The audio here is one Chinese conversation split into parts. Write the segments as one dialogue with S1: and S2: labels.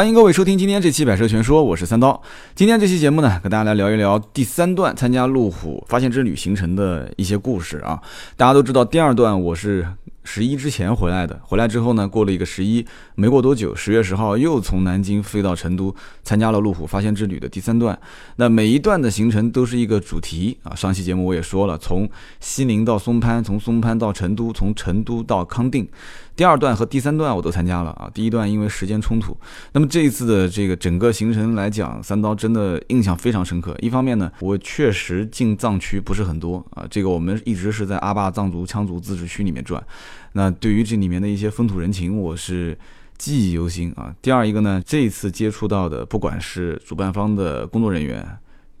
S1: 欢迎各位收听今天这期《百车全说》，我是三刀。今天这期节目呢，跟大家来聊一聊第三段参加路虎发现之旅行程的一些故事啊。大家都知道，第二段我是十一之前回来的，回来之后呢，过了一个十一，没过多久，十月十号又从南京飞到成都，参加了路虎发现之旅的第三段。那每一段的行程都是一个主题啊。上期节目我也说了，从西宁到松潘，从松潘到成都，从成都到康定。第二段和第三段我都参加了啊，第一段因为时间冲突，那么这一次的这个整个行程来讲，三刀真的印象非常深刻。一方面呢，我确实进藏区不是很多啊，这个我们一直是在阿坝藏族羌族自治区里面转，那对于这里面的一些风土人情，我是记忆犹新啊。第二一个呢，这一次接触到的，不管是主办方的工作人员、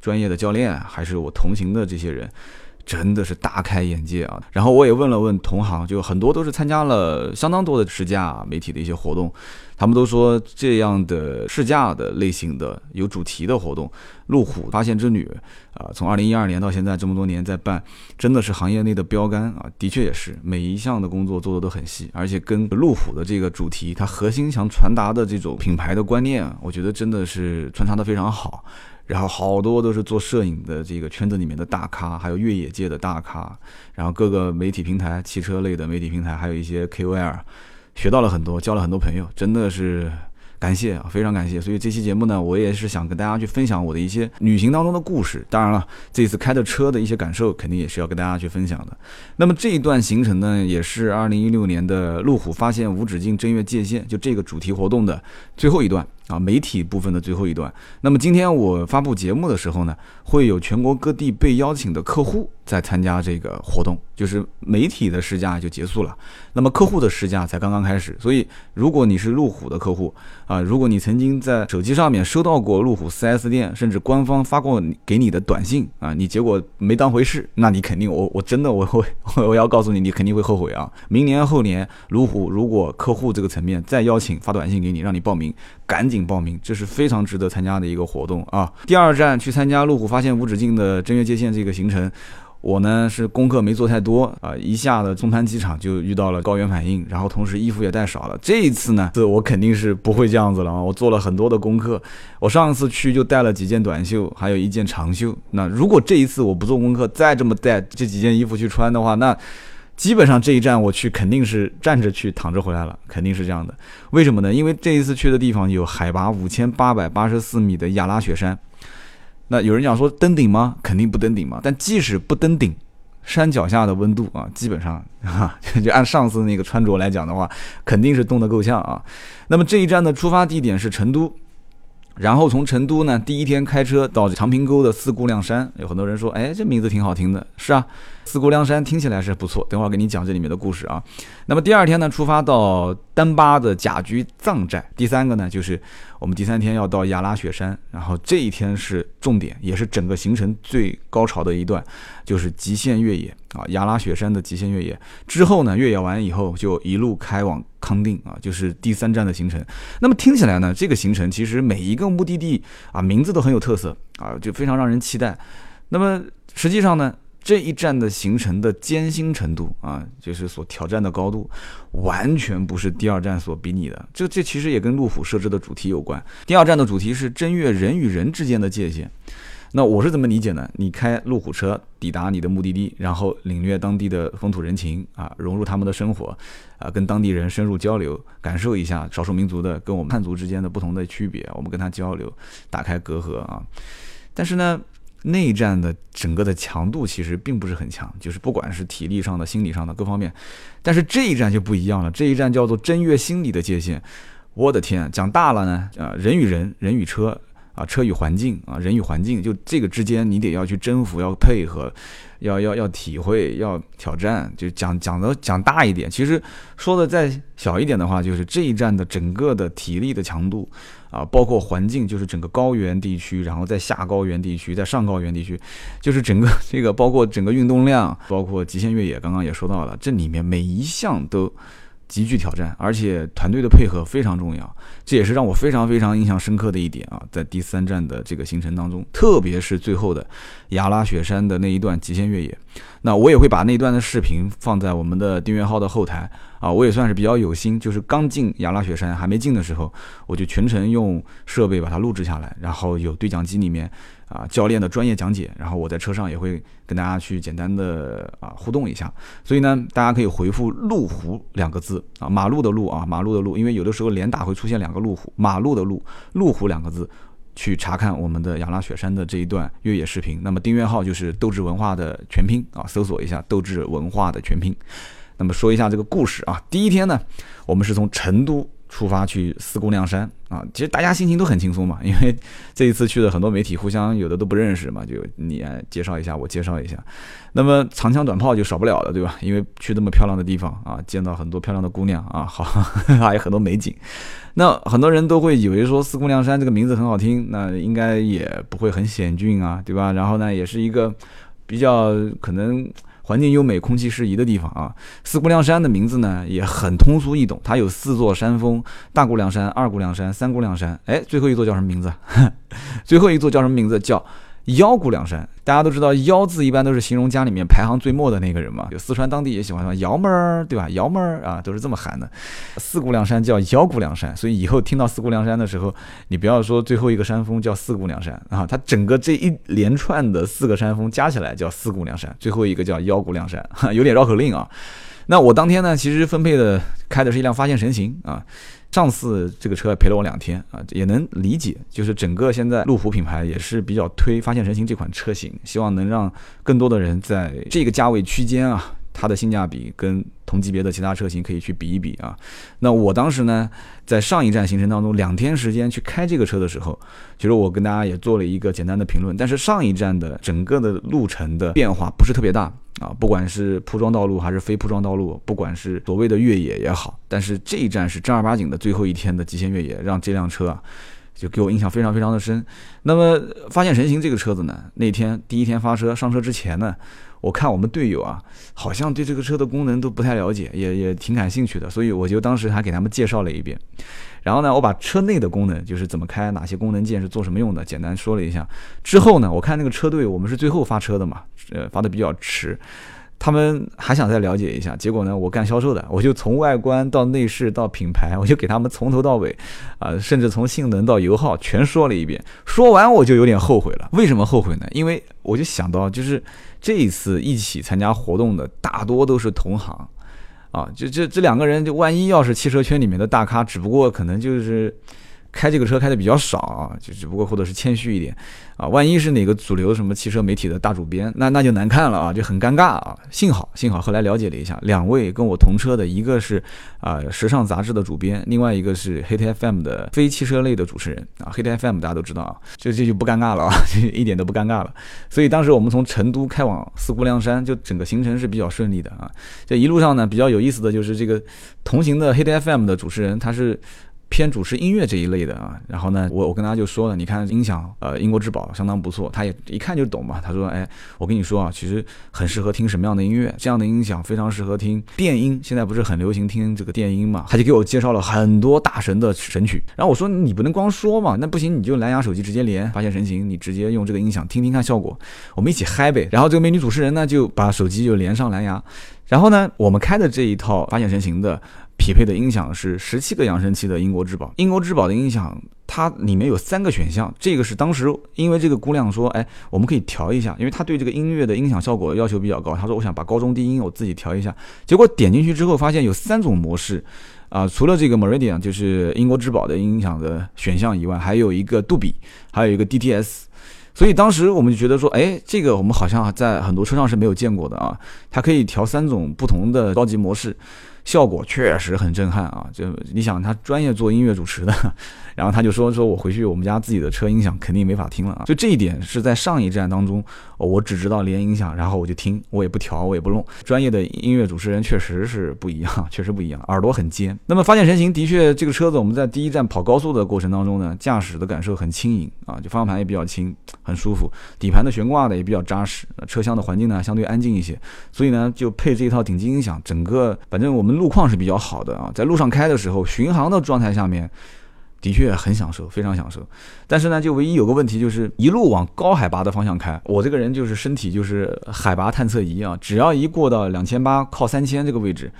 S1: 专业的教练，还是我同行的这些人。真的是大开眼界啊！然后我也问了问同行，就很多都是参加了相当多的试驾媒体的一些活动，他们都说这样的试驾的类型的有主题的活动，路虎发现之旅啊，从二零一二年到现在这么多年在办，真的是行业内的标杆啊！的确也是每一项的工作做的都很细，而且跟路虎的这个主题，它核心想传达的这种品牌的观念，我觉得真的是穿插的非常好。然后好多都是做摄影的这个圈子里面的大咖，还有越野界的大咖，然后各个媒体平台、汽车类的媒体平台，还有一些 KOL，学到了很多，交了很多朋友，真的是感谢啊，非常感谢。所以这期节目呢，我也是想跟大家去分享我的一些旅行当中的故事。当然了，这次开的车的一些感受，肯定也是要跟大家去分享的。那么这一段行程呢，也是二零一六年的路虎发现无止境正月界限，就这个主题活动的最后一段。啊，媒体部分的最后一段。那么今天我发布节目的时候呢，会有全国各地被邀请的客户在参加这个活动，就是媒体的试驾就结束了，那么客户的试驾才刚刚开始。所以，如果你是路虎的客户啊，如果你曾经在手机上面收到过路虎 4S 店甚至官方发过给你的短信啊，你结果没当回事，那你肯定我我真的我会我要告诉你，你肯定会后悔啊。明年后年，路虎如果客户这个层面再邀请发短信给你，让你报名，赶紧。报名，这是非常值得参加的一个活动啊！第二站去参加路虎发现无止境的正月接线这个行程，我呢是功课没做太多啊，一下子中滩机场就遇到了高原反应，然后同时衣服也带少了。这一次呢，这我肯定是不会这样子了啊！我做了很多的功课，我上次去就带了几件短袖，还有一件长袖。那如果这一次我不做功课，再这么带这几件衣服去穿的话，那。基本上这一站我去肯定是站着去躺着回来了，肯定是这样的。为什么呢？因为这一次去的地方有海拔五千八百八十四米的亚拉雪山。那有人讲说登顶吗？肯定不登顶嘛。但即使不登顶，山脚下的温度啊，基本上啊，就按上次那个穿着来讲的话，肯定是冻得够呛啊。那么这一站的出发地点是成都。然后从成都呢，第一天开车到长平沟的四姑娘山，有很多人说，哎，这名字挺好听的，是啊，四姑娘山听起来是不错。等会儿给你讲这里面的故事啊。那么第二天呢，出发到丹巴的甲居藏寨。第三个呢，就是我们第三天要到亚拉雪山，然后这一天是重点，也是整个行程最高潮的一段，就是极限越野啊，亚拉雪山的极限越野。之后呢，越野完以后就一路开往。康定啊，就是第三站的行程。那么听起来呢，这个行程其实每一个目的地啊，名字都很有特色啊，就非常让人期待。那么实际上呢，这一站的行程的艰辛程度啊，就是所挑战的高度，完全不是第二站所比拟的。这这其实也跟路虎设置的主题有关。第二站的主题是正月人与人之间的界限。那我是怎么理解呢？你开路虎车抵达你的目的地，然后领略当地的风土人情啊，融入他们的生活，啊，跟当地人深入交流，感受一下少数民族的跟我们汉族之间的不同的区别，我们跟他交流，打开隔阂啊。但是呢，内战的整个的强度其实并不是很强，就是不管是体力上的、心理上的各方面。但是这一战就不一样了，这一战叫做真月心理的界限。我的天，讲大了呢，啊，人与人，人与车。啊，车与环境啊，人与环境，就这个之间，你得要去征服，要配合，要要要体会，要挑战。就讲讲的讲大一点，其实说的再小一点的话，就是这一战的整个的体力的强度啊，包括环境，就是整个高原地区，然后在下高原地区，在上高原地区，就是整个 这个包括整个运动量，包括极限越野，刚刚也说到了，这里面每一项都。极具挑战，而且团队的配合非常重要，这也是让我非常非常印象深刻的一点啊！在第三站的这个行程当中，特别是最后的雅拉雪山的那一段极限越野，那我也会把那段的视频放在我们的订阅号的后台啊，我也算是比较有心，就是刚进雅拉雪山还没进的时候，我就全程用设备把它录制下来，然后有对讲机里面啊教练的专业讲解，然后我在车上也会跟大家去简单的啊互动一下。所以呢，大家可以回复“路虎”两个字啊，马路的路啊，马路的路，因为有的时候连打会出现两个路虎，马路的路，路虎两个字。去查看我们的雅拉雪山的这一段越野视频，那么订阅号就是斗志文化的全拼啊，搜索一下斗志文化的全拼。那么说一下这个故事啊，第一天呢，我们是从成都。出发去四姑娘山啊，其实大家心情都很轻松嘛，因为 这一次去的很多媒体互相有的都不认识嘛，就你介绍一下，我介绍一下，那么长枪短炮就少不了的，对吧？因为去那么漂亮的地方啊，见到很多漂亮的姑娘啊，好，还有很多美景。那很多人都会以为说四姑娘山这个名字很好听，那应该也不会很险峻啊，对吧？然后呢，也是一个比较可能。环境优美、空气适宜的地方啊，四姑娘山的名字呢也很通俗易懂，它有四座山峰：大姑娘山、二姑娘山、三姑娘山。哎，最后一座叫什么名字？最后一座叫什么名字？叫。幺姑娘山，大家都知道，幺字一般都是形容家里面排行最末的那个人嘛。就四川当地也喜欢说幺妹儿，对吧？幺妹儿啊，都是这么喊的。四姑娘山叫幺姑娘山，所以以后听到四姑娘山的时候，你不要说最后一个山峰叫四姑娘山啊，它整个这一连串的四个山峰加起来叫四姑娘山，最后一个叫幺姑娘山，有点绕口令啊。那我当天呢，其实分配的开的是一辆发现神行啊。上次这个车陪了我两天啊，也能理解，就是整个现在路虎品牌也是比较推发现神行这款车型，希望能让更多的人在这个价位区间啊，它的性价比跟同级别的其他车型可以去比一比啊。那我当时呢，在上一站行程当中两天时间去开这个车的时候，其实我跟大家也做了一个简单的评论，但是上一站的整个的路程的变化不是特别大。啊，不管是铺装道路还是非铺装道路，不管是所谓的越野也好，但是这一站是正儿八经的最后一天的极限越野，让这辆车啊，就给我印象非常非常的深。那么发现神行这个车子呢，那天第一天发车上车之前呢，我看我们队友啊，好像对这个车的功能都不太了解，也也挺感兴趣的，所以我就当时还给他们介绍了一遍。然后呢，我把车内的功能，就是怎么开，哪些功能键是做什么用的，简单说了一下。之后呢，我看那个车队，我们是最后发车的嘛，呃，发的比较迟，他们还想再了解一下。结果呢，我干销售的，我就从外观到内饰到品牌，我就给他们从头到尾，啊，甚至从性能到油耗全说了一遍。说完我就有点后悔了。为什么后悔呢？因为我就想到，就是这一次一起参加活动的大多都是同行。啊，就这这两个人，就万一要是汽车圈里面的大咖，只不过可能就是。开这个车开的比较少啊，就只不过或者是谦虚一点啊，万一是哪个主流什么汽车媒体的大主编，那那就难看了啊，就很尴尬啊。幸好幸好后来了解了一下，两位跟我同车的一个是啊时尚杂志的主编，另外一个是黑 T FM 的非汽车类的主持人啊。黑 T FM 大家都知道啊，这这就不尴尬了啊，一点都不尴尬了。所以当时我们从成都开往四姑娘山，就整个行程是比较顺利的啊。这一路上呢，比较有意思的就是这个同行的黑 T FM 的主持人，他是。偏主持音乐这一类的啊，然后呢，我我跟他就说了，你看音响，呃，英国之宝相当不错，他也一看就懂嘛。他说，哎，我跟你说啊，其实很适合听什么样的音乐，这样的音响非常适合听电音，现在不是很流行听这个电音嘛？他就给我介绍了很多大神的神曲。然后我说，你不能光说嘛，那不行，你就蓝牙手机直接连，发现神行，你直接用这个音响听听看效果，我们一起嗨呗。然后这个美女主持人呢，就把手机就连上蓝牙，然后呢，我们开的这一套发现神行的。匹配的音响是十七个扬声器的英国之宝。英国之宝的音响，它里面有三个选项。这个是当时因为这个姑娘说，哎，我们可以调一下，因为她对这个音乐的音响效果要求比较高。她说，我想把高中低音我自己调一下。结果点进去之后，发现有三种模式，啊，除了这个 Meridian 就是英国之宝的音响的选项以外，还有一个杜比，还有一个 DTS。所以当时我们就觉得说，哎，这个我们好像在很多车上是没有见过的啊。它可以调三种不同的高级模式。效果确实很震撼啊！就你想，他专业做音乐主持的，然后他就说：“说我回去我们家自己的车音响肯定没法听了啊！”就这一点是在上一站当中，我只知道连音响，然后我就听，我也不调，我也不弄。专业的音乐主持人确实是不一样，确实不一样，耳朵很尖。那么发现神行的确，这个车子我们在第一站跑高速的过程当中呢，驾驶的感受很轻盈啊，就方向盘也比较轻，很舒服，底盘的悬挂的也比较扎实，车厢的环境呢相对安静一些，所以呢就配这一套顶级音响，整个反正我们。路况是比较好的啊，在路上开的时候，巡航的状态下面，的确很享受，非常享受。但是呢，就唯一有个问题，就是一路往高海拔的方向开。我这个人就是身体就是海拔探测仪啊，只要一过到两千八靠三千这个位置，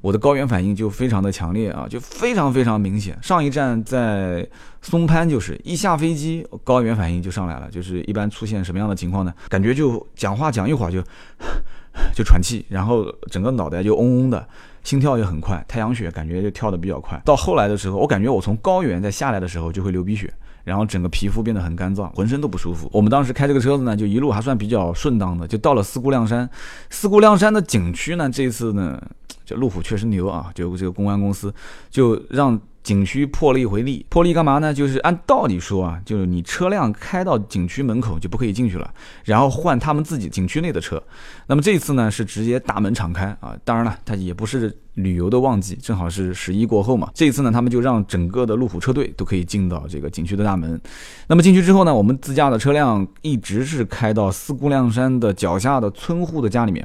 S1: 我的高原反应就非常的强烈啊，就非常非常明显。上一站在松潘，就是一下飞机，高原反应就上来了。就是一般出现什么样的情况呢？感觉就讲话讲一会儿就 就喘气，然后整个脑袋就嗡嗡的，心跳也很快，太阳穴感觉就跳得比较快。到后来的时候，我感觉我从高原再下来的时候就会流鼻血。然后整个皮肤变得很干燥，浑身都不舒服。我们当时开这个车子呢，就一路还算比较顺当的，就到了四姑娘山。四姑娘山的景区呢，这次呢，这路虎确实牛啊，就这个公安公司就让。景区破了一回例，破例干嘛呢？就是按道理说啊，就是你车辆开到景区门口就不可以进去了，然后换他们自己景区内的车。那么这次呢是直接大门敞开啊，当然了，它也不是旅游的旺季，正好是十一过后嘛。这次呢，他们就让整个的路虎车队都可以进到这个景区的大门。那么进去之后呢，我们自驾的车辆一直是开到四姑娘山的脚下的村户的家里面。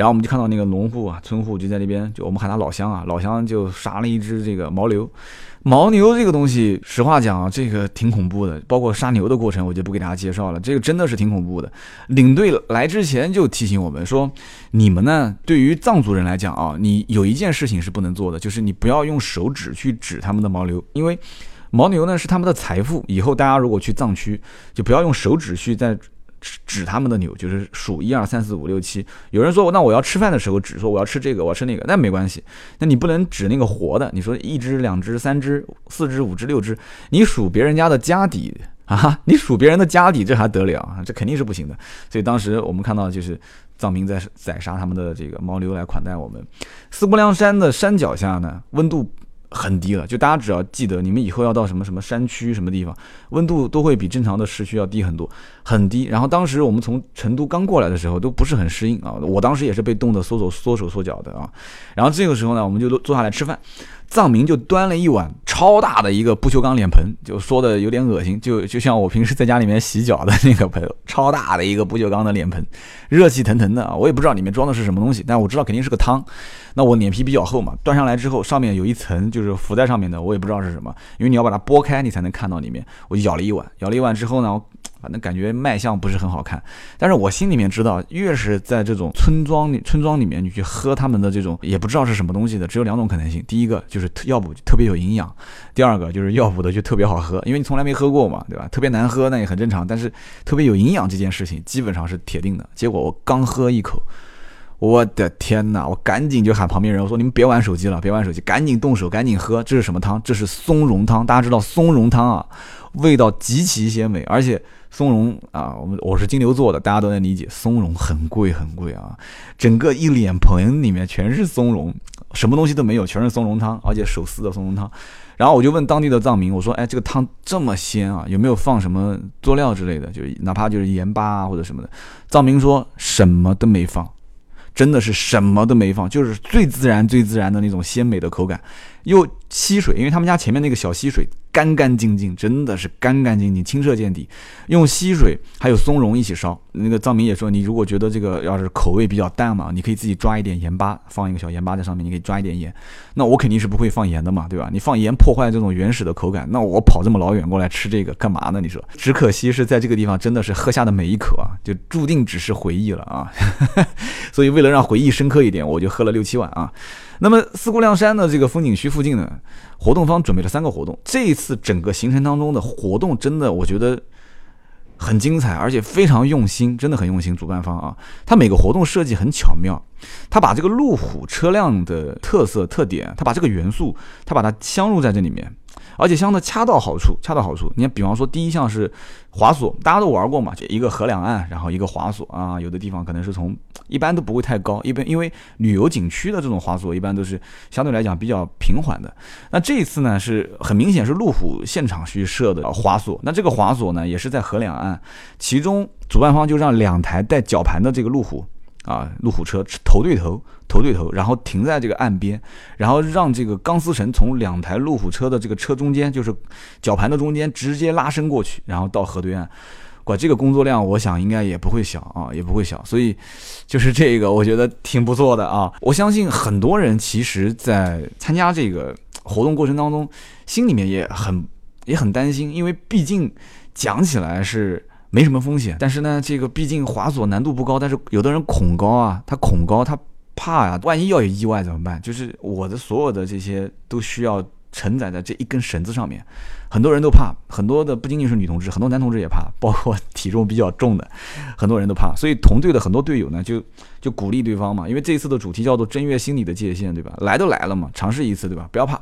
S1: 然后我们就看到那个农户啊，村户就在那边，就我们喊他老乡啊，老乡就杀了一只这个牦牛。牦牛这个东西，实话讲啊，这个挺恐怖的。包括杀牛的过程，我就不给大家介绍了。这个真的是挺恐怖的。领队来之前就提醒我们说，你们呢，对于藏族人来讲啊，你有一件事情是不能做的，就是你不要用手指去指他们的牦牛，因为牦牛呢是他们的财富。以后大家如果去藏区，就不要用手指去在。指指他们的牛，就是数一二三四五六七。有人说，那我要吃饭的时候指，说我要吃这个，我要吃那个，那没关系。那你不能指那个活的。你说一只、两只、三只、四只、五只、六只，你数别人家的家底啊？你数别人的家底，这还得了啊？这肯定是不行的。所以当时我们看到，就是藏民在宰杀他们的这个牦牛来款待我们。四姑娘山的山脚下呢，温度。很低了，就大家只要记得，你们以后要到什么什么山区什么地方，温度都会比正常的市区要低很多，很低。然后当时我们从成都刚过来的时候，都不是很适应啊，我当时也是被冻得缩手缩手缩脚的啊。然后这个时候呢，我们就坐下来吃饭。藏民就端了一碗超大的一个不锈钢脸盆，就说的有点恶心，就就像我平时在家里面洗脚的那个盆，超大的一个不锈钢的脸盆，热气腾腾的啊！我也不知道里面装的是什么东西，但我知道肯定是个汤。那我脸皮比较厚嘛，端上来之后上面有一层就是浮在上面的，我也不知道是什么，因为你要把它剥开你才能看到里面。我就舀了一碗，舀了一碗之后呢。反正感觉卖相不是很好看，但是我心里面知道，越是在这种村庄里，村庄里面你去喝他们的这种，也不知道是什么东西的，只有两种可能性。第一个就是要不特别有营养，第二个就是要不的就特别好喝，因为你从来没喝过嘛，对吧？特别难喝那也很正常，但是特别有营养这件事情基本上是铁定的。结果我刚喝一口，我的天哪！我赶紧就喊旁边人，我说你们别玩手机了，别玩手机，赶紧动手，赶紧喝。这是什么汤？这是松茸汤。大家知道松茸汤啊，味道极其鲜美，而且。松茸啊，我们我是金牛座的，大家都能理解。松茸很贵很贵啊，整个一脸盆里面全是松茸，什么东西都没有，全是松茸汤，而且手撕的松茸汤。然后我就问当地的藏民，我说：“哎，这个汤这么鲜啊，有没有放什么佐料之类的？就哪怕就是盐巴啊或者什么的？”藏民说什么都没放，真的是什么都没放，就是最自然最自然的那种鲜美的口感，又吸水，因为他们家前面那个小吸水。干干净净，真的是干干净净，清澈见底。用溪水还有松茸一起烧。那个藏民也说，你如果觉得这个要是口味比较淡嘛，你可以自己抓一点盐巴，放一个小盐巴在上面，你可以抓一点盐。那我肯定是不会放盐的嘛，对吧？你放盐破坏这种原始的口感，那我跑这么老远过来吃这个干嘛呢？你说，只可惜是在这个地方真的是喝下的每一口啊，就注定只是回忆了啊。所以为了让回忆深刻一点，我就喝了六七碗啊。那么四姑娘山的这个风景区附近呢，活动方准备了三个活动。这一次整个行程当中的活动真的我觉得很精彩，而且非常用心，真的很用心。主办方啊，他每个活动设计很巧妙，他把这个路虎车辆的特色特点，他把这个元素，他把它镶入在这里面。而且相的恰到好处，恰到好处。你看，比方说第一项是滑索，大家都玩过嘛，就一个河两岸，然后一个滑索啊。有的地方可能是从一般都不会太高，一般因为旅游景区的这种滑索一般都是相对来讲比较平缓的。那这一次呢，是很明显是路虎现场去设的滑索。那这个滑索呢，也是在河两岸，其中主办方就让两台带绞盘的这个路虎。啊，路虎车头对头，头对头，然后停在这个岸边，然后让这个钢丝绳从两台路虎车的这个车中间，就是绞盘的中间直接拉伸过去，然后到河对岸。管，这个工作量，我想应该也不会小啊，也不会小。所以，就是这个，我觉得挺不错的啊。我相信很多人其实，在参加这个活动过程当中，心里面也很也很担心，因为毕竟讲起来是。没什么风险，但是呢，这个毕竟滑索难度不高，但是有的人恐高啊，他恐高，他怕呀，万一要有意外怎么办？就是我的所有的这些都需要承载在这一根绳子上面。很多人都怕，很多的不仅仅是女同志，很多男同志也怕，包括体重比较重的，很多人都怕。所以同队的很多队友呢，就就鼓励对方嘛，因为这一次的主题叫做“正月心理的界限”，对吧？来都来了嘛，尝试一次，对吧？不要怕。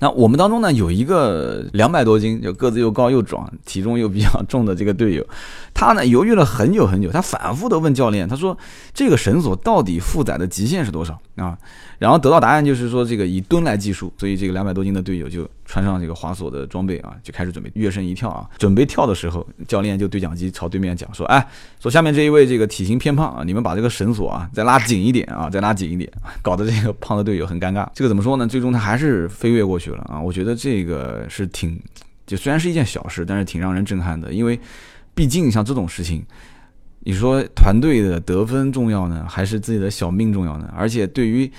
S1: 那我们当中呢，有一个两百多斤，就个子又高又壮，体重又比较重的这个队友，他呢犹豫了很久很久，他反复的问教练，他说这个绳索到底负载的极限是多少啊？然后得到答案就是说这个以吨来计数，所以这个两百多斤的队友就 穿上这个滑索的装备啊，就开始准备跃身一跳啊。准备跳的时候，教练就对讲机朝对面讲说：“哎，说下面这一位这个体型偏胖啊，你们把这个绳索啊再拉紧一点啊，再拉紧一点，搞得这个胖的队友很尴尬。这个怎么说呢？最终他还是飞跃过去了啊。我觉得这个是挺，就虽然是一件小事，但是挺让人震撼的，因为毕竟像这种事情。”你说团队的得分重要呢，还是自己的小命重要呢？而且对于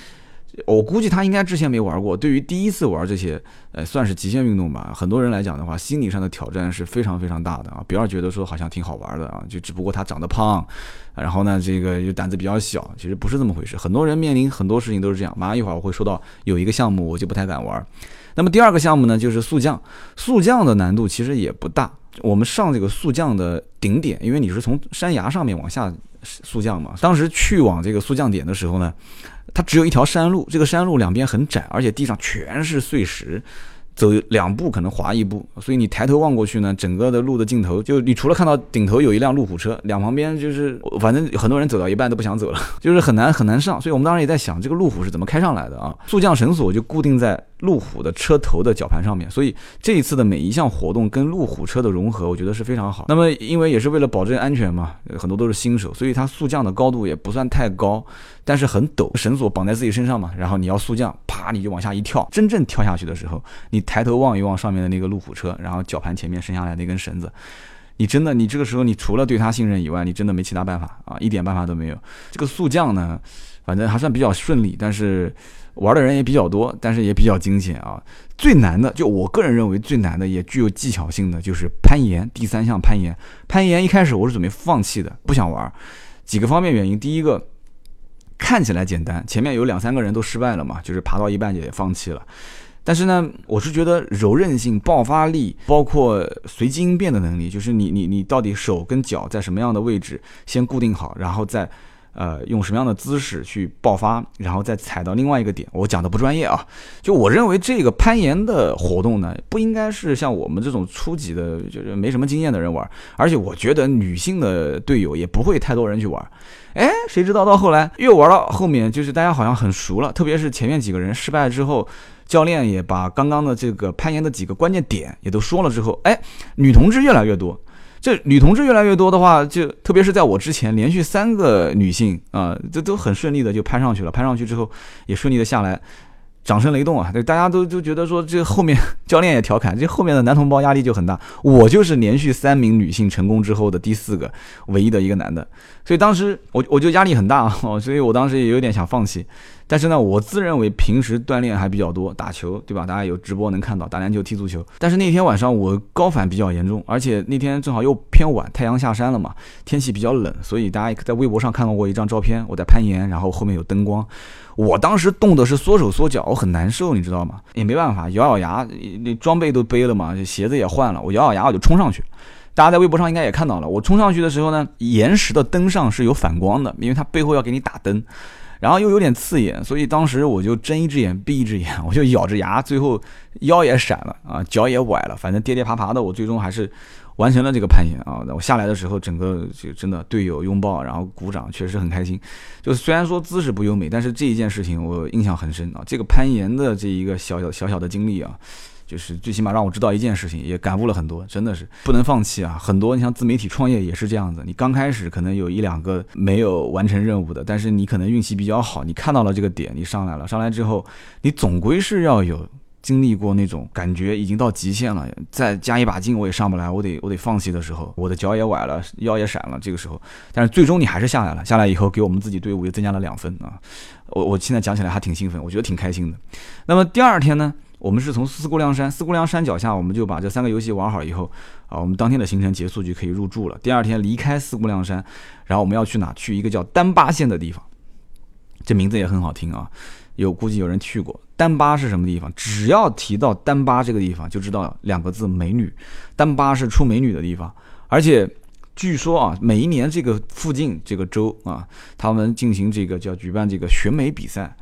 S1: 我估计他应该之前没玩过，对于第一次玩这些，呃，算是极限运动吧。很多人来讲的话，心理上的挑战是非常非常大的啊。不要觉得说好像挺好玩的啊，就只不过他长得胖，然后呢，这个又胆子比较小，其实不是这么回事。很多人面临很多事情都是这样。马上一会儿我会说到有一个项目，我就不太敢玩。那么第二个项目呢，就是速降。速降的难度其实也不大。我们上这个速降的顶点，因为你是从山崖上面往下速降嘛。当时去往这个速降点的时候呢，它只有一条山路，这个山路两边很窄，而且地上全是碎石。走两步可能滑一步，所以你抬头望过去呢，整个的路的尽头，就你除了看到顶头有一辆路虎车，两旁边就是反正很多人走到一半都不想走了，就是很难很难上。所以我们当时也在想，这个路虎是怎么开上来的啊？速降绳索就固定在路虎的车头的绞盘上面，所以这一次的每一项活动跟路虎车的融合，我觉得是非常好。那么因为也是为了保证安全嘛，很多都是新手，所以它速降的高度也不算太高。但是很陡，绳索绑在自己身上嘛，然后你要速降，啪，你就往下一跳。真正跳下去的时候，你抬头望一望上面的那个路虎车，然后绞盘前面伸下来那根绳子，你真的，你这个时候你除了对他信任以外，你真的没其他办法啊，一点办法都没有。这个速降呢，反正还算比较顺利，但是玩的人也比较多，但是也比较惊险啊。最难的，就我个人认为最难的，也具有技巧性的，就是攀岩。第三项攀岩，攀岩一开始我是准备放弃的，不想玩，几个方面原因，第一个。看起来简单，前面有两三个人都失败了嘛，就是爬到一半也放弃了。但是呢，我是觉得柔韧性、爆发力，包括随机应变的能力，就是你你你到底手跟脚在什么样的位置先固定好，然后再呃用什么样的姿势去爆发，然后再踩到另外一个点。我讲的不专业啊，就我认为这个攀岩的活动呢，不应该是像我们这种初级的，就是没什么经验的人玩，而且我觉得女性的队友也不会太多人去玩。哎，谁知道到后来越玩到后面，就是大家好像很熟了。特别是前面几个人失败之后，教练也把刚刚的这个攀岩的几个关键点也都说了之后，哎，女同志越来越多。这女同志越来越多的话，就特别是在我之前，连续三个女性啊，这都很顺利的就攀上去了。攀上去之后，也顺利的下来。掌声雷动啊！对，大家都就觉得说，这后面教练也调侃，这后面的男同胞压力就很大。我就是连续三名女性成功之后的第四个，唯一的一个男的，所以当时我我就压力很大啊，所以我当时也有点想放弃。但是呢，我自认为平时锻炼还比较多，打球对吧？大家有直播能看到打篮球、踢足球。但是那天晚上我高反比较严重，而且那天正好又偏晚，太阳下山了嘛，天气比较冷，所以大家在微博上看到过一张照片，我在攀岩，然后后面有灯光。我当时冻的是缩手缩脚，我很难受，你知道吗？也没办法，咬咬牙，那装备都背了嘛，鞋子也换了，我咬咬牙我就冲上去。大家在微博上应该也看到了，我冲上去的时候呢，岩石的灯上是有反光的，因为它背后要给你打灯，然后又有点刺眼，所以当时我就睁一只眼闭一只眼，我就咬着牙，最后腰也闪了啊，脚也崴了，反正跌跌爬爬的，我最终还是。完成了这个攀岩啊！我下来的时候，整个就真的队友拥抱，然后鼓掌，确实很开心。就虽然说姿势不优美，但是这一件事情我印象很深啊。这个攀岩的这一个小小小小的经历啊，就是最起码让我知道一件事情，也感悟了很多。真的是不能放弃啊！很多你像自媒体创业也是这样子，你刚开始可能有一两个没有完成任务的，但是你可能运气比较好，你看到了这个点，你上来了，上来之后，你总归是要有。经历过那种感觉已经到极限了，再加一把劲我也上不来，我得我得放弃的时候，我的脚也崴了，腰也闪了。这个时候，但是最终你还是下来了。下来以后给我们自己队伍又增加了两分啊！我我现在讲起来还挺兴奋，我觉得挺开心的。那么第二天呢，我们是从四姑娘山，四姑娘山脚下，我们就把这三个游戏玩好以后啊，我们当天的行程结束就可以入住了。第二天离开四姑娘山，然后我们要去哪？去一个叫丹巴县的地方。这名字也很好听啊，有估计有人去过。丹巴是什么地方？只要提到丹巴这个地方，就知道两个字：美女。丹巴是出美女的地方，而且据说啊，每一年这个附近这个州啊，他们进行这个叫举办这个选美比赛，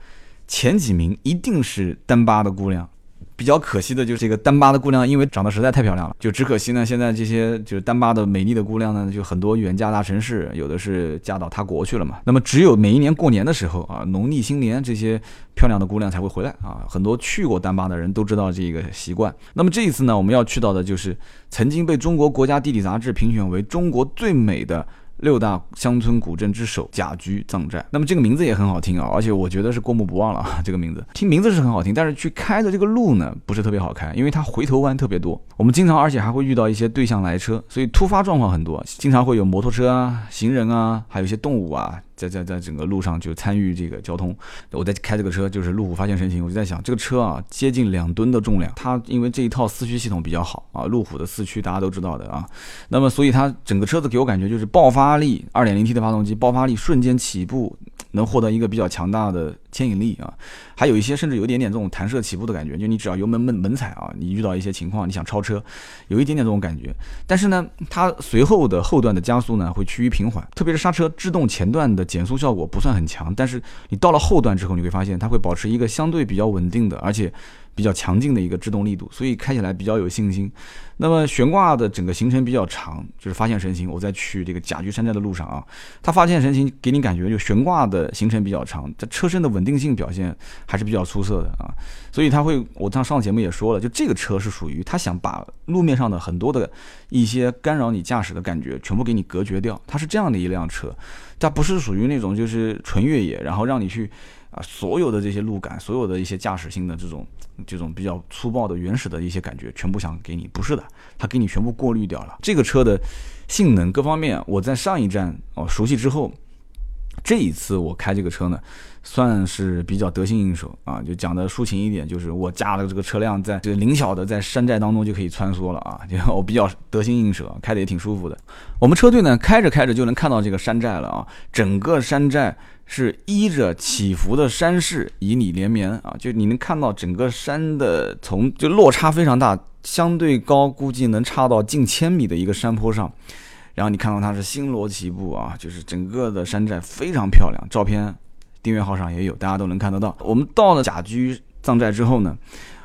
S1: 前几名一定是丹巴的姑娘。比较可惜的就是这个丹巴的姑娘，因为长得实在太漂亮了，就只可惜呢，现在这些就是丹巴的美丽的姑娘呢，就很多远嫁大城市，有的是嫁到他国去了嘛。那么只有每一年过年的时候啊，农历新年这些漂亮的姑娘才会回来啊。很多去过丹巴的人都知道这个习惯。那么这一次呢，我们要去到的就是曾经被中国国家地理杂志评选为中国最美的。六大乡村古镇之首甲居藏寨，那么这个名字也很好听啊，而且我觉得是过目不忘了啊。这个名字听名字是很好听，但是去开的这个路呢不是特别好开，因为它回头弯特别多。我们经常而且还会遇到一些对向来车，所以突发状况很多，经常会有摩托车啊、行人啊，还有一些动物啊。在在在整个路上就参与这个交通，我在开这个车，就是路虎发现神行，我就在想，这个车啊，接近两吨的重量，它因为这一套四驱系统比较好啊，路虎的四驱大家都知道的啊，那么所以它整个车子给我感觉就是爆发力，二点零 T 的发动机，爆发力瞬间起步。能获得一个比较强大的牵引力啊，还有一些甚至有一点点这种弹射起步的感觉，就你只要油门猛猛踩啊，你遇到一些情况你想超车，有一点点这种感觉。但是呢，它随后的后段的加速呢会趋于平缓，特别是刹车制动前段的减速效果不算很强，但是你到了后段之后，你会发现它会保持一个相对比较稳定的，而且。比较强劲的一个制动力度，所以开起来比较有信心。那么悬挂的整个行程比较长，就是发现神行。我在去这个甲居山寨的路上啊，它发现神行给你感觉就悬挂的行程比较长，在车身的稳定性表现还是比较出色的啊。所以它会，我上上节目也说了，就这个车是属于它想把路面上的很多的一些干扰你驾驶的感觉全部给你隔绝掉。它是这样的一辆车，它不是属于那种就是纯越野，然后让你去。啊，所有的这些路感，所有的一些驾驶性的这种这种比较粗暴的原始的一些感觉，全部想给你，不是的，它给你全部过滤掉了。这个车的性能各方面，我在上一站哦熟悉之后，这一次我开这个车呢，算是比较得心应手啊。就讲的抒情一点，就是我驾的这个车辆在这个灵巧的在山寨当中就可以穿梭了啊，就我比较得心应手，开的也挺舒服的。我们车队呢开着开着就能看到这个山寨了啊，整个山寨。是依着起伏的山势，以你连绵啊，就你能看到整个山的从就落差非常大，相对高，估计能差到近千米的一个山坡上，然后你看到它是星罗棋布啊，就是整个的山寨非常漂亮，照片订阅号上也有，大家都能看得到。我们到了甲居藏寨之后呢，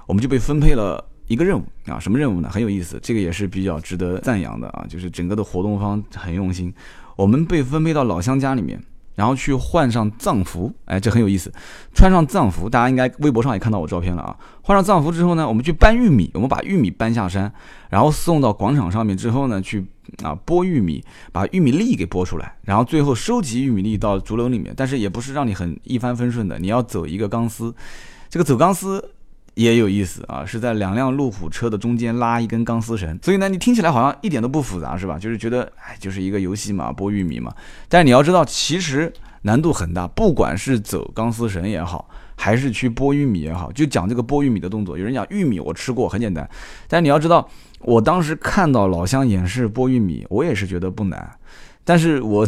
S1: 我们就被分配了一个任务啊，什么任务呢？很有意思，这个也是比较值得赞扬的啊，就是整个的活动方很用心，我们被分配到老乡家里面。然后去换上藏服，哎，这很有意思。穿上藏服，大家应该微博上也看到我照片了啊。换上藏服之后呢，我们去搬玉米，我们把玉米搬下山，然后送到广场上面之后呢，去啊剥玉米，把玉米粒给剥出来，然后最后收集玉米粒到竹篓里面。但是也不是让你很一帆风顺的，你要走一个钢丝，这个走钢丝。也有意思啊，是在两辆路虎车的中间拉一根钢丝绳，所以呢，你听起来好像一点都不复杂，是吧？就是觉得，哎，就是一个游戏嘛，剥玉米嘛。但是你要知道，其实难度很大，不管是走钢丝绳也好，还是去剥玉米也好，就讲这个剥玉米的动作。有人讲玉米我吃过，很简单，但你要知道，我当时看到老乡演示剥玉米，我也是觉得不难，但是我。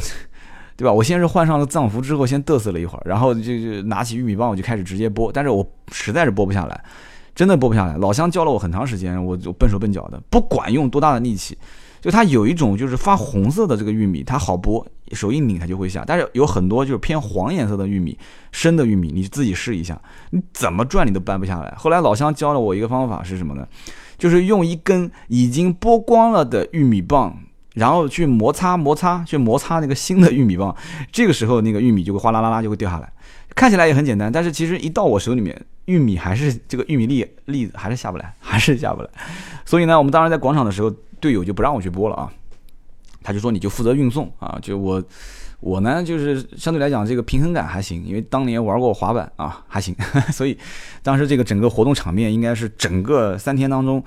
S1: 对吧？我先是换上了藏服之后，先嘚瑟了一会儿，然后就就拿起玉米棒，我就开始直接剥。但是我实在是剥不下来，真的剥不下来。老乡教了我很长时间，我就笨手笨脚的，不管用多大的力气，就它有一种就是发红色的这个玉米，它好剥，手一拧它就会下。但是有很多就是偏黄颜色的玉米，生的玉米，你自己试一下，你怎么转你都搬不下来。后来老乡教了我一个方法是什么呢？就是用一根已经剥光了的玉米棒。然后去摩擦摩擦，去摩擦那个新的玉米棒，这个时候那个玉米就会哗啦啦啦就会掉下来，看起来也很简单，但是其实一到我手里面，玉米还是这个玉米粒粒还是下不来，还是下不来。所以呢，我们当时在广场的时候，队友就不让我去播了啊，他就说你就负责运送啊，就我我呢就是相对来讲这个平衡感还行，因为当年玩过滑板啊还行，所以当时这个整个活动场面应该是整个三天当中。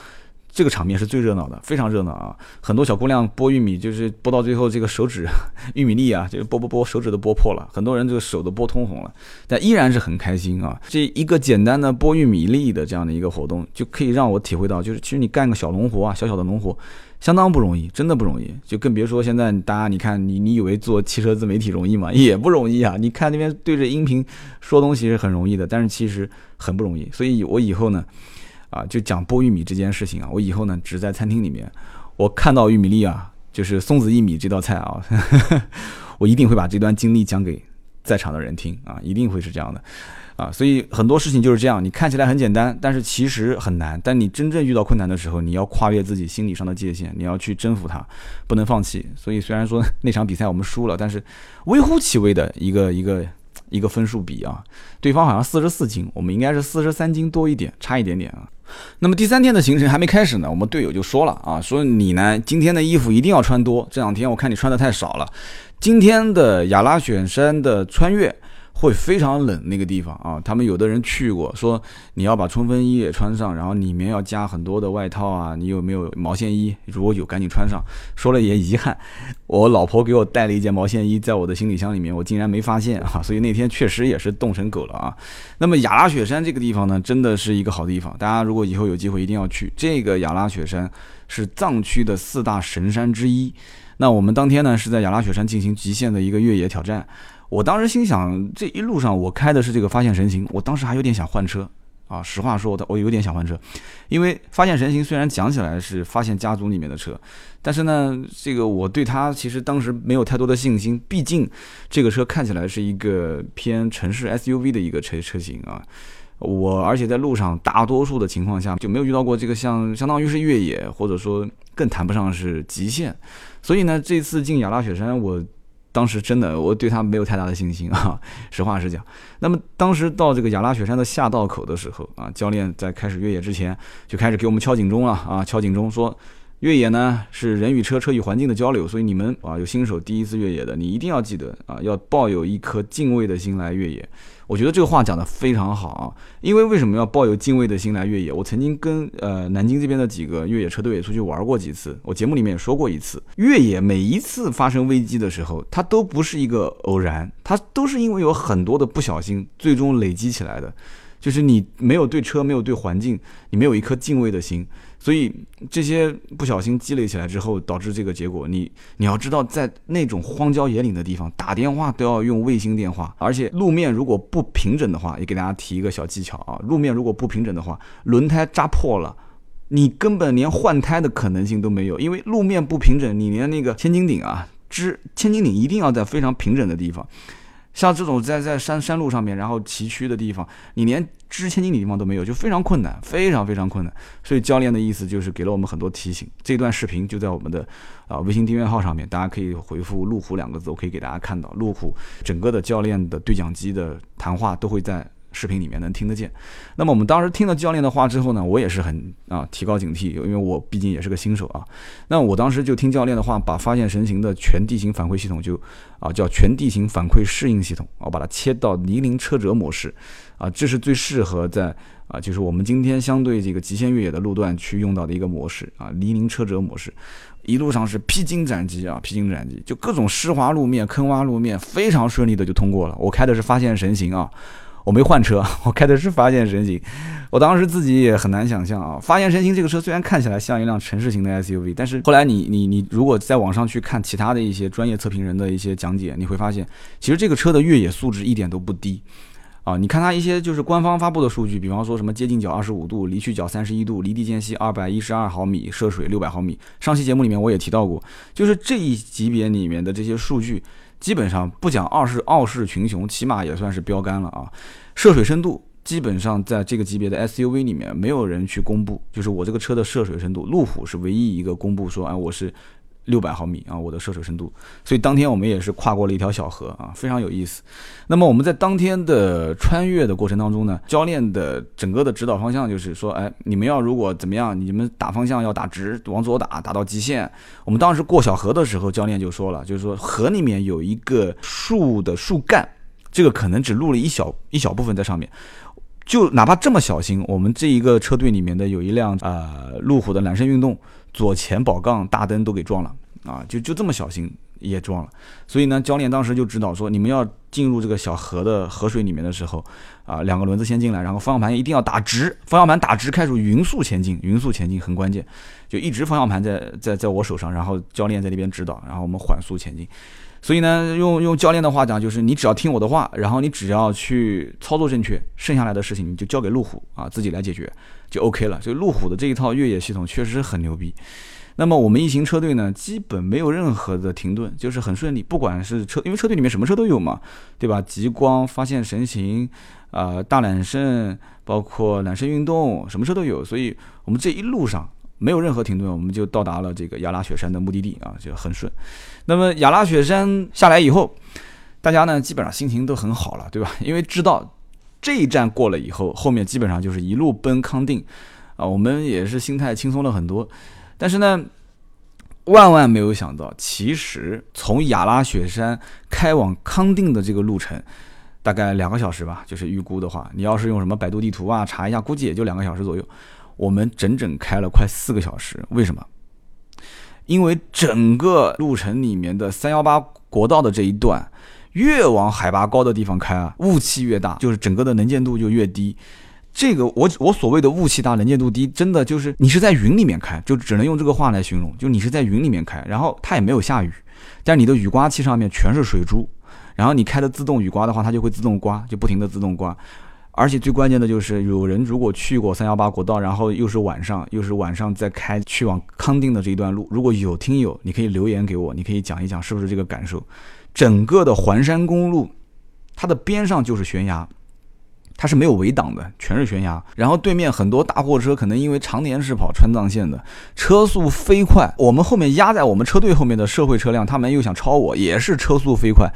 S1: 这个场面是最热闹的，非常热闹啊！很多小姑娘剥玉米，就是剥到最后，这个手指 玉米粒啊，就剥剥剥，手指都剥破了。很多人这个手都剥通红了，但依然是很开心啊！这一个简单的剥玉米粒的这样的一个活动，就可以让我体会到，就是其实你干个小农活啊，小小的农活，相当不容易，真的不容易，就更别说现在大家你看你你以为做汽车自媒体容易吗？也不容易啊！你看那边对着音频说东西是很容易的，但是其实很不容易。所以我以后呢，啊，就讲剥玉米这件事情啊，我以后呢只在餐厅里面，我看到玉米粒啊，就是松子薏米这道菜啊，我一定会把这段经历讲给在场的人听啊，一定会是这样的。啊，所以很多事情就是这样，你看起来很简单，但是其实很难。但你真正遇到困难的时候，你要跨越自己心理上的界限，你要去征服它，不能放弃。所以虽然说那场比赛我们输了，但是微乎其微的一个一个一个分数比啊，对方好像四十四斤，我们应该是四十三斤多一点，差一点点啊。那么第三天的行程还没开始呢，我们队友就说了啊，说你呢今天的衣服一定要穿多，这两天我看你穿的太少了。今天的雅拉雪山的穿越。会非常冷那个地方啊，他们有的人去过，说你要把冲锋衣也穿上，然后里面要加很多的外套啊，你有没有毛线衣？如果有，赶紧穿上。说了也遗憾，我老婆给我带了一件毛线衣，在我的行李箱里面，我竟然没发现啊，所以那天确实也是冻成狗了啊。那么雅拉雪山这个地方呢，真的是一个好地方，大家如果以后有机会一定要去。这个雅拉雪山是藏区的四大神山之一。那我们当天呢是在雅拉雪山进行极限的一个越野挑战。我当时心想，这一路上我开的是这个发现神行，我当时还有点想换车啊。实话说，我我有点想换车，因为发现神行虽然讲起来是发现家族里面的车，但是呢，这个我对它其实当时没有太多的信心。毕竟这个车看起来是一个偏城市 SUV 的一个车车型啊。我而且在路上大多数的情况下就没有遇到过这个像相当于是越野，或者说更谈不上是极限。所以呢，这次进雅拉雪山我。当时真的，我对他没有太大的信心啊，实话实讲。那么当时到这个雅拉雪山的下道口的时候啊，教练在开始越野之前就开始给我们敲警钟了啊，敲警钟说，越野呢是人与车、车与环境的交流，所以你们啊有新手第一次越野的，你一定要记得啊，要抱有一颗敬畏的心来越野。我觉得这个话讲得非常好啊，因为为什么要抱有敬畏的心来越野？我曾经跟呃南京这边的几个越野车队也出去玩过几次，我节目里面也说过一次，越野每一次发生危机的时候，它都不是一个偶然，它都是因为有很多的不小心，最终累积起来的。就是你没有对车，没有对环境，你没有一颗敬畏的心，所以这些不小心积累起来之后，导致这个结果。你你要知道，在那种荒郊野岭的地方打电话都要用卫星电话，而且路面如果不平整的话，也给大家提一个小技巧啊，路面如果不平整的话，轮胎扎破了，你根本连换胎的可能性都没有，因为路面不平整，你连那个千斤顶啊，支千斤顶一定要在非常平整的地方。像这种在在山山路上面，然后崎岖的地方，你连支千斤顶地方都没有，就非常困难，非常非常困难。所以教练的意思就是给了我们很多提醒。这段视频就在我们的啊微信订阅号上面，大家可以回复“路虎”两个字，我可以给大家看到路虎整个的教练的对讲机的谈话都会在。视频里面能听得见，那么我们当时听了教练的话之后呢，我也是很啊提高警惕，因为我毕竟也是个新手啊。那我当时就听教练的话，把发现神行的全地形反馈系统就啊叫全地形反馈适应系统，我把它切到泥泞车辙模式啊，这是最适合在啊就是我们今天相对这个极限越野的路段去用到的一个模式啊，泥泞车辙模式，一路上是披荆斩棘啊，披荆斩棘，就各种湿滑路面、坑洼路面，非常顺利的就通过了。我开的是发现神行啊。我没换车，我开的是发现神行。我当时自己也很难想象啊，发现神行这个车虽然看起来像一辆城市型的 SUV，但是后来你你你如果在网上去看其他的一些专业测评人的一些讲解，你会发现其实这个车的越野素质一点都不低啊。你看它一些就是官方发布的数据，比方说什么接近角二十五度，离去角三十一度，离地间隙二百一十二毫米，涉水六百毫米。上期节目里面我也提到过，就是这一级别里面的这些数据。基本上不讲傲视傲视群雄，起码也算是标杆了啊！涉水深度基本上在这个级别的 SUV 里面，没有人去公布，就是我这个车的涉水深度，路虎是唯一一个公布说，哎，我是。六百毫米啊，我的涉水深度，所以当天我们也是跨过了一条小河啊，非常有意思。那么我们在当天的穿越的过程当中呢，教练的整个的指导方向就是说，哎，你们要如果怎么样，你们打方向要打直，往左打，打到极限。我们当时过小河的时候，教练就说了，就是说河里面有一个树的树干，这个可能只露了一小一小部分在上面，就哪怕这么小心，我们这一个车队里面的有一辆呃路虎的揽胜运动。左前保杠大灯都给撞了啊！就就这么小心，也撞了。所以呢，教练当时就指导说，你们要进入这个小河的河水里面的时候，啊，两个轮子先进来，然后方向盘一定要打直，方向盘打直，开始匀速前进，匀速前进很关键，就一直方向盘在在在我手上，然后教练在那边指导，然后我们缓速前进。所以呢，用用教练的话讲，就是你只要听我的话，然后你只要去操作正确，剩下来的事情你就交给路虎啊自己来解决，就 OK 了。所以路虎的这一套越野系统确实很牛逼。那么我们一行车队呢，基本没有任何的停顿，就是很顺利。不管是车，因为车队里面什么车都有嘛，对吧？极光、发现神行，啊，大揽胜，包括揽胜运动，什么车都有。所以我们这一路上。没有任何停顿，我们就到达了这个雅拉雪山的目的地啊，就很顺。那么雅拉雪山下来以后，大家呢基本上心情都很好了，对吧？因为知道这一站过了以后，后面基本上就是一路奔康定啊，我们也是心态轻松了很多。但是呢，万万没有想到，其实从雅拉雪山开往康定的这个路程，大概两个小时吧，就是预估的话，你要是用什么百度地图啊查一下，估计也就两个小时左右。我们整整开了快四个小时，为什么？因为整个路程里面的三幺八国道的这一段，越往海拔高的地方开啊，雾气越大，就是整个的能见度就越低。这个我我所谓的雾气大、能见度低，真的就是你是在云里面开，就只能用这个话来形容，就你是在云里面开，然后它也没有下雨，但你的雨刮器上面全是水珠，然后你开的自动雨刮的话，它就会自动刮，就不停的自动刮。而且最关键的就是，有人如果去过三幺八国道，然后又是晚上，又是晚上再开去往康定的这一段路，如果有听友，你可以留言给我，你可以讲一讲是不是这个感受。整个的环山公路，它的边上就是悬崖，它是没有围挡的，全是悬崖。然后对面很多大货车可能因为常年是跑川藏线的，车速飞快。我们后面压在我们车队后面的社会车辆，他们又想超我，也是车速飞快。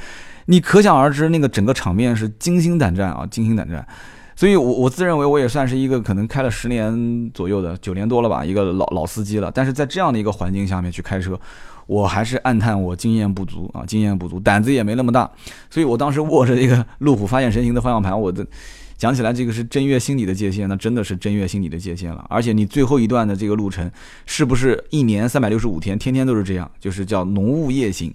S1: 你可想而知，那个整个场面是惊心胆战啊，惊心胆战。所以，我我自认为我也算是一个可能开了十年左右的九年多了吧，一个老老司机了。但是在这样的一个环境下面去开车，我还是暗叹我经验不足啊，经验不足，胆子也没那么大。所以我当时握着一个路虎发现神行的方向盘，我的讲起来这个是真月心理的界限，那真的是真月心理的界限了。而且你最后一段的这个路程，是不是一年三百六十五天，天天都是这样？就是叫浓雾夜行。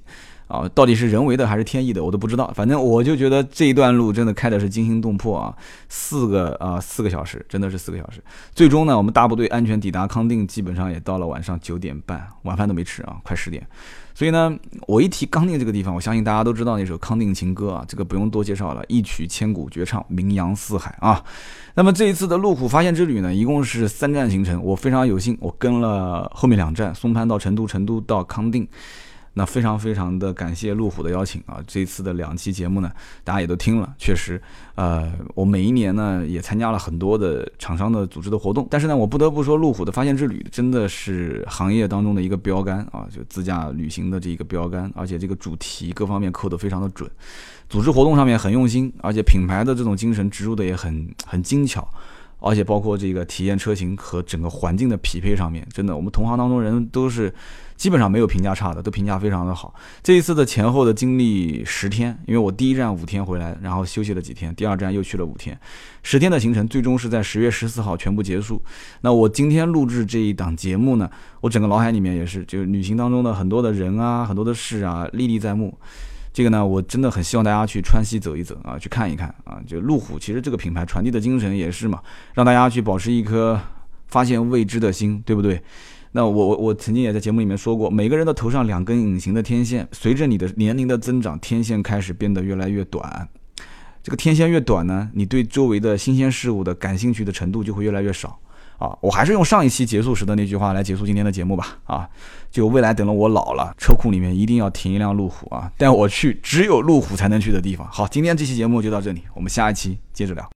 S1: 啊，到底是人为的还是天意的，我都不知道。反正我就觉得这一段路真的开的是惊心动魄啊，四个啊四个小时，真的是四个小时。最终呢，我们大部队安全抵达康定，基本上也到了晚上九点半，晚饭都没吃啊，快十点。所以呢，我一提康定这个地方，我相信大家都知道那首《康定情歌》啊，这个不用多介绍了，一曲千古绝唱，名扬四海啊。那么这一次的路虎发现之旅呢，一共是三站行程，我非常有幸，我跟了后面两站，松潘到成都，成都到康定。那非常非常的感谢路虎的邀请啊！这次的两期节目呢，大家也都听了，确实，呃，我每一年呢也参加了很多的厂商的组织的活动，但是呢，我不得不说，路虎的发现之旅真的是行业当中的一个标杆啊，就自驾旅行的这一个标杆，而且这个主题各方面扣得非常的准，组织活动上面很用心，而且品牌的这种精神植入的也很很精巧。而且包括这个体验车型和整个环境的匹配上面，真的，我们同行当中人都是基本上没有评价差的，都评价非常的好。这一次的前后的经历十天，因为我第一站五天回来，然后休息了几天，第二站又去了五天，十天的行程最终是在十月十四号全部结束。那我今天录制这一档节目呢，我整个脑海里面也是，就是旅行当中的很多的人啊，很多的事啊，历历在目。这个呢，我真的很希望大家去川西走一走啊，去看一看啊。就路虎，其实这个品牌传递的精神也是嘛，让大家去保持一颗发现未知的心，对不对？那我我我曾经也在节目里面说过，每个人的头上两根隐形的天线，随着你的年龄的增长，天线开始变得越来越短。这个天线越短呢，你对周围的新鲜事物的感兴趣的程度就会越来越少。啊，我还是用上一期结束时的那句话来结束今天的节目吧。啊，就未来等了我老了，车库里面一定要停一辆路虎啊，带我去只有路虎才能去的地方。好，今天这期节目就到这里，我们下一期接着聊。